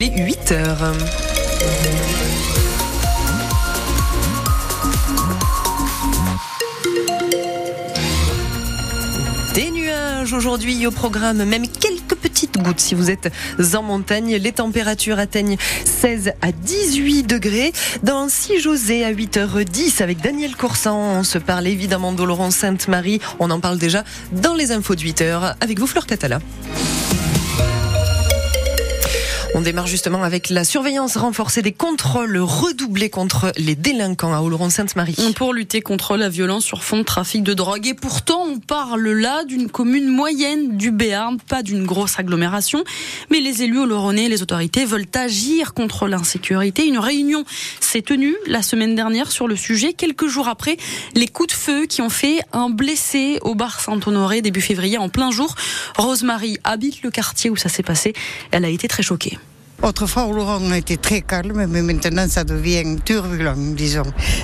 Les 8 heures. Des nuages aujourd'hui au programme, même quelques petites gouttes si vous êtes en montagne. Les températures atteignent 16 à 18 degrés. Dans 6 José à 8h10 avec Daniel Coursan, on se parle évidemment d'Oloron Sainte-Marie. On en parle déjà dans les infos de 8h avec vous Fleur Catala. On démarre justement avec la surveillance renforcée des contrôles redoublés contre les délinquants à Oloron-Sainte-Marie. Pour lutter contre la violence sur fond de trafic de drogue. Et pourtant, on parle là d'une commune moyenne du Béarn, pas d'une grosse agglomération. Mais les élus oloronnais et les autorités veulent agir contre l'insécurité. Une réunion s'est tenue la semaine dernière sur le sujet, quelques jours après les coups de feu qui ont fait un blessé au bar Saint-Honoré début février en plein jour. Rosemary habite le quartier où ça s'est passé. Elle a été très choquée. Autrefois, a été très calme, mais maintenant ça devient turbulent, disons.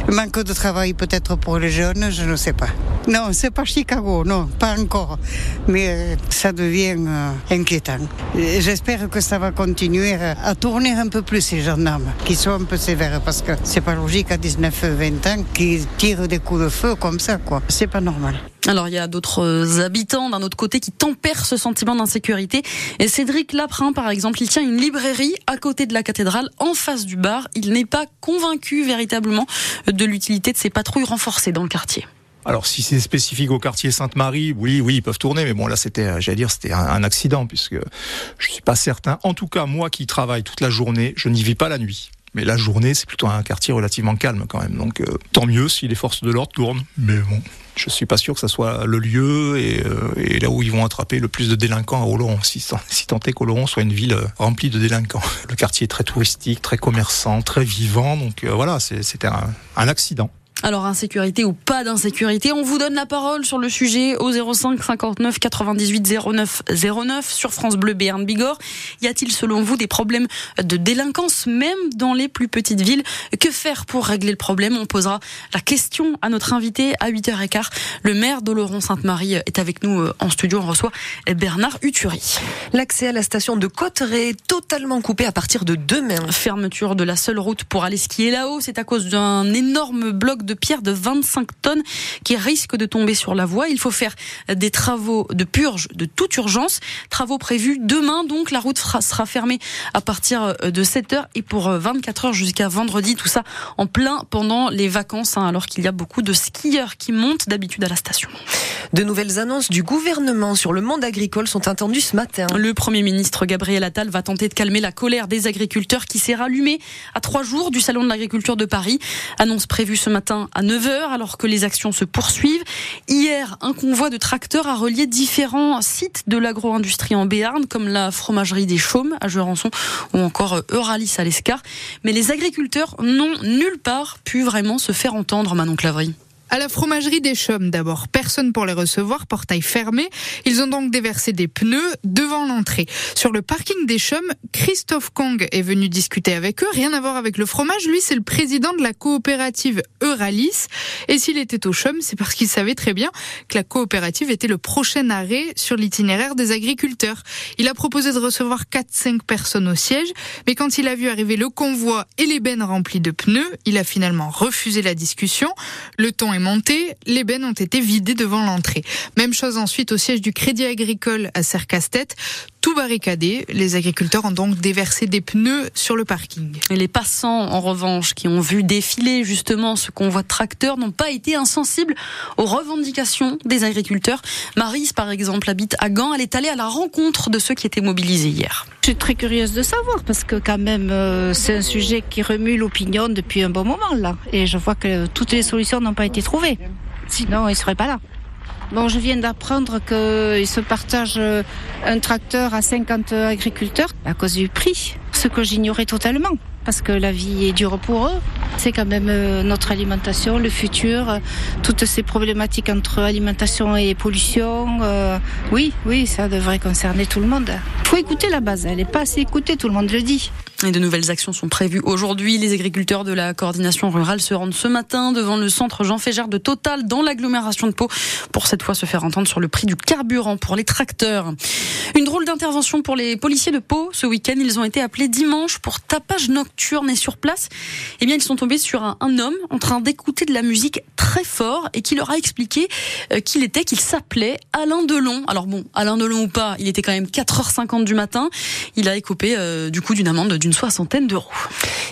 Manque de travail peut-être pour les jeunes, je ne sais pas. Non, c'est pas Chicago, non, pas encore. Mais euh, ça devient euh, inquiétant. J'espère que ça va continuer à tourner un peu plus ces gendarmes, qui sont un peu sévères, parce que c'est pas logique à 19-20 ans qu'ils tirent des coups de feu comme ça, quoi. C'est pas normal. Alors il y a d'autres habitants d'un autre côté qui tempèrent ce sentiment d'insécurité. Et Cédric Laprin, par exemple, il tient une librairie à côté de la cathédrale, en face du bar. Il n'est pas convaincu véritablement de l'utilité de ces patrouilles renforcées dans le quartier. Alors si c'est spécifique au quartier Sainte-Marie, oui, oui, ils peuvent tourner, mais bon là c'était, j'allais dire, c'était un, accident puisque je suis pas certain. En tout cas, moi qui travaille toute la journée, je n'y vis pas la nuit. Mais la journée, c'est plutôt un quartier relativement calme quand même. Donc euh, tant mieux si les forces de l'ordre tournent. Mais bon, je suis pas sûr que ça soit le lieu et, euh, là où ils vont attraper le plus de délinquants à Oloron. Si, si tant est qu'Oloron soit une ville euh, remplie de délinquants. Le quartier est très touristique, très commerçant, très vivant. Donc voilà, c'était un, un accident. Alors insécurité ou pas d'insécurité, on vous donne la parole sur le sujet au 05 59 98 09 09 sur France Bleu Béarn Bigorre. Y a-t-il selon vous des problèmes de délinquance même dans les plus petites villes? Que faire pour régler le problème? On posera la question à notre invité à 8h15. Le maire d'Oloron-Sainte-Marie est avec nous euh, en studio. On reçoit Bernard Uturi. L'accès à la station de Cotteret est totalement coupé à partir de demain. Fermeture de la seule route pour aller skier là-haut, c'est à cause d'un énorme bloc de pierre de 25 tonnes qui risque de tomber sur la voie. Il faut faire des travaux de purge de toute urgence. Travaux prévus demain, donc la route sera fermée à partir de 7 heures et pour 24 heures jusqu'à vendredi. Tout ça en plein pendant les vacances, hein, alors qu'il y a beaucoup de skieurs qui montent d'habitude à la station. De nouvelles annonces du gouvernement sur le monde agricole sont attendues ce matin. Le Premier ministre Gabriel Attal va tenter de calmer la colère des agriculteurs qui s'est rallumée à trois jours du Salon de l'agriculture de Paris. Annonce prévue ce matin à 9h alors que les actions se poursuivent. Hier, un convoi de tracteurs a relié différents sites de l'agro-industrie en Béarn comme la fromagerie des Chaumes à Jurançon ou encore Euralis à l'Escar. Mais les agriculteurs n'ont nulle part pu vraiment se faire entendre, Manon Clavry. À la fromagerie des Chaumes, d'abord, personne pour les recevoir, portail fermé. Ils ont donc déversé des pneus devant l'entrée. Sur le parking des Chaumes, Christophe Kong est venu discuter avec eux. Rien à voir avec le fromage. Lui, c'est le président de la coopérative Euralis. Et s'il était au Chaumes, c'est parce qu'il savait très bien que la coopérative était le prochain arrêt sur l'itinéraire des agriculteurs. Il a proposé de recevoir 4-5 personnes au siège. Mais quand il a vu arriver le convoi et les bennes remplies de pneus, il a finalement refusé la discussion. Le ton est les bennes ont été vidées devant l'entrée. Même chose ensuite au siège du Crédit Agricole à Sercastet. Tout barricadé, les agriculteurs ont donc déversé des pneus sur le parking. Et les passants, en revanche, qui ont vu défiler justement ce convoi de tracteurs, n'ont pas été insensibles aux revendications des agriculteurs. Marise, par exemple, habite à Gand. Elle est allée à la rencontre de ceux qui étaient mobilisés hier. Je suis très curieuse de savoir parce que quand même, euh, c'est un sujet qui remue l'opinion depuis un bon moment là. Et je vois que toutes les solutions n'ont pas été trouvées. Sinon, ils ne seraient pas là. Bon, je viens d'apprendre qu'ils se partagent euh, un tracteur à 50 agriculteurs à cause du prix, ce que j'ignorais totalement, parce que la vie est dure pour eux. C'est quand même euh, notre alimentation, le futur, toutes ces problématiques entre alimentation et pollution. Euh, oui, oui, ça devrait concerner tout le monde. Il faut écouter la base, elle n'est pas assez écoutée, tout le monde le dit. Et de nouvelles actions sont prévues aujourd'hui. Les agriculteurs de la coordination rurale se rendent ce matin devant le centre Jean Fégère de Total dans l'agglomération de Pau pour cette fois se faire entendre sur le prix du carburant pour les tracteurs. Une drôle d'intervention pour les policiers de Pau. Ce week-end, ils ont été appelés dimanche pour tapage nocturne et sur place, eh bien, ils sont tombés sur un, homme en train d'écouter de la musique très fort et qui leur a expliqué euh, qu'il était, qu'il s'appelait Alain Delon. Alors bon, Alain Delon ou pas, il était quand même 4h50 du matin. Il a écopé euh, du coup d'une amende d'une soixantaine d'euros.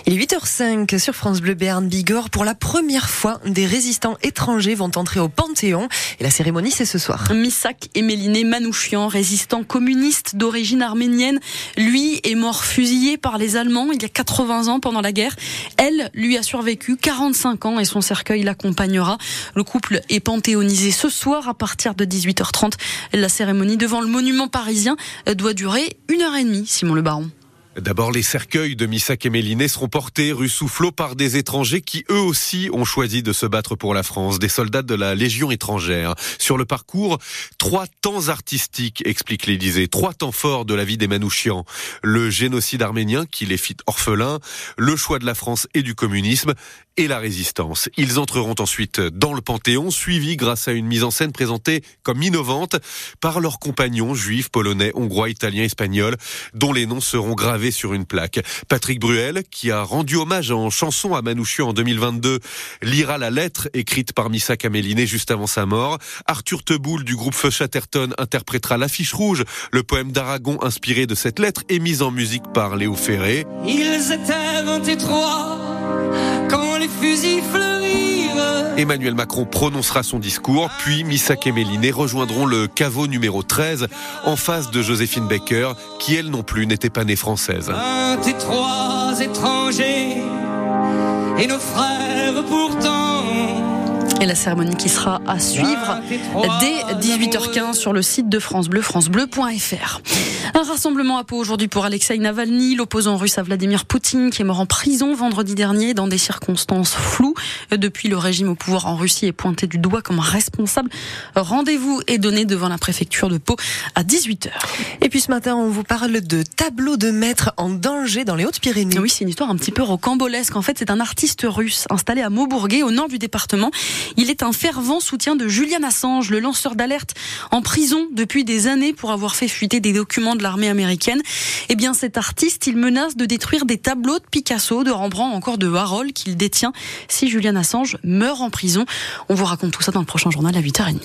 Il est 8h05 sur France Bleu Béarn Bigorre. Pour la première fois, des résistants étrangers vont entrer au Panthéon. Et la cérémonie, c'est ce soir. Misak Emeline Manouchian, résistant communiste d'origine arménienne. Lui est mort fusillé par les Allemands il y a 80 ans pendant la guerre. Elle lui a survécu 45 ans et son cercueil l'accompagnera. Le couple est panthéonisé ce soir à partir de 18h30. La cérémonie devant le monument parisien doit durer une heure et demie, Simon Le Baron. D'abord, les cercueils de Missak et seront portés rue Soufflot par des étrangers qui eux aussi ont choisi de se battre pour la France, des soldats de la Légion étrangère. Sur le parcours, trois temps artistiques, explique l'Élysée, trois temps forts de la vie des Manouchians. Le génocide arménien qui les fit orphelins, le choix de la France et du communisme et la résistance. Ils entreront ensuite dans le Panthéon, suivis grâce à une mise en scène présentée comme innovante par leurs compagnons juifs, polonais, hongrois, italiens, espagnols, dont les noms seront gravés sur une plaque. Patrick Bruel, qui a rendu hommage en chanson à Manouchian en 2022, lira la lettre écrite par Missa Caméliné juste avant sa mort. Arthur Teboul du groupe Feu Chatterton interprétera l'affiche rouge, le poème d'Aragon inspiré de cette lettre et mis en musique par Léo Ferré. Ils étaient 23 quand les fusils. Emmanuel Macron prononcera son discours, puis Missak et Méliné rejoindront le caveau numéro 13 en face de Joséphine Baker, qui elle non plus n'était pas née française. 23 étrangers et nos frères pourtant. Et la cérémonie qui sera à suivre dès 18h15 sur le site de France Bleu, francebleu.fr. Un rassemblement à Pau aujourd'hui pour Alexei Navalny, l'opposant russe à Vladimir Poutine, qui est mort en prison vendredi dernier dans des circonstances floues. Depuis, le régime au pouvoir en Russie est pointé du doigt comme responsable. Rendez-vous est donné devant la préfecture de Pau à 18h. Et puis ce matin, on vous parle de tableau de maître en danger dans les Hautes-Pyrénées. Oui, c'est une histoire un petit peu rocambolesque. En fait, c'est un artiste russe installé à Maubourguet, au nord du département. Il est un fervent soutien de Julian Assange, le lanceur d'alerte en prison depuis des années pour avoir fait fuiter des documents de l'armée américaine. Eh bien, cet artiste, il menace de détruire des tableaux de Picasso, de Rembrandt, encore de Warhol qu'il détient si Julian Assange meurt en prison. On vous raconte tout ça dans le prochain journal à 8h30.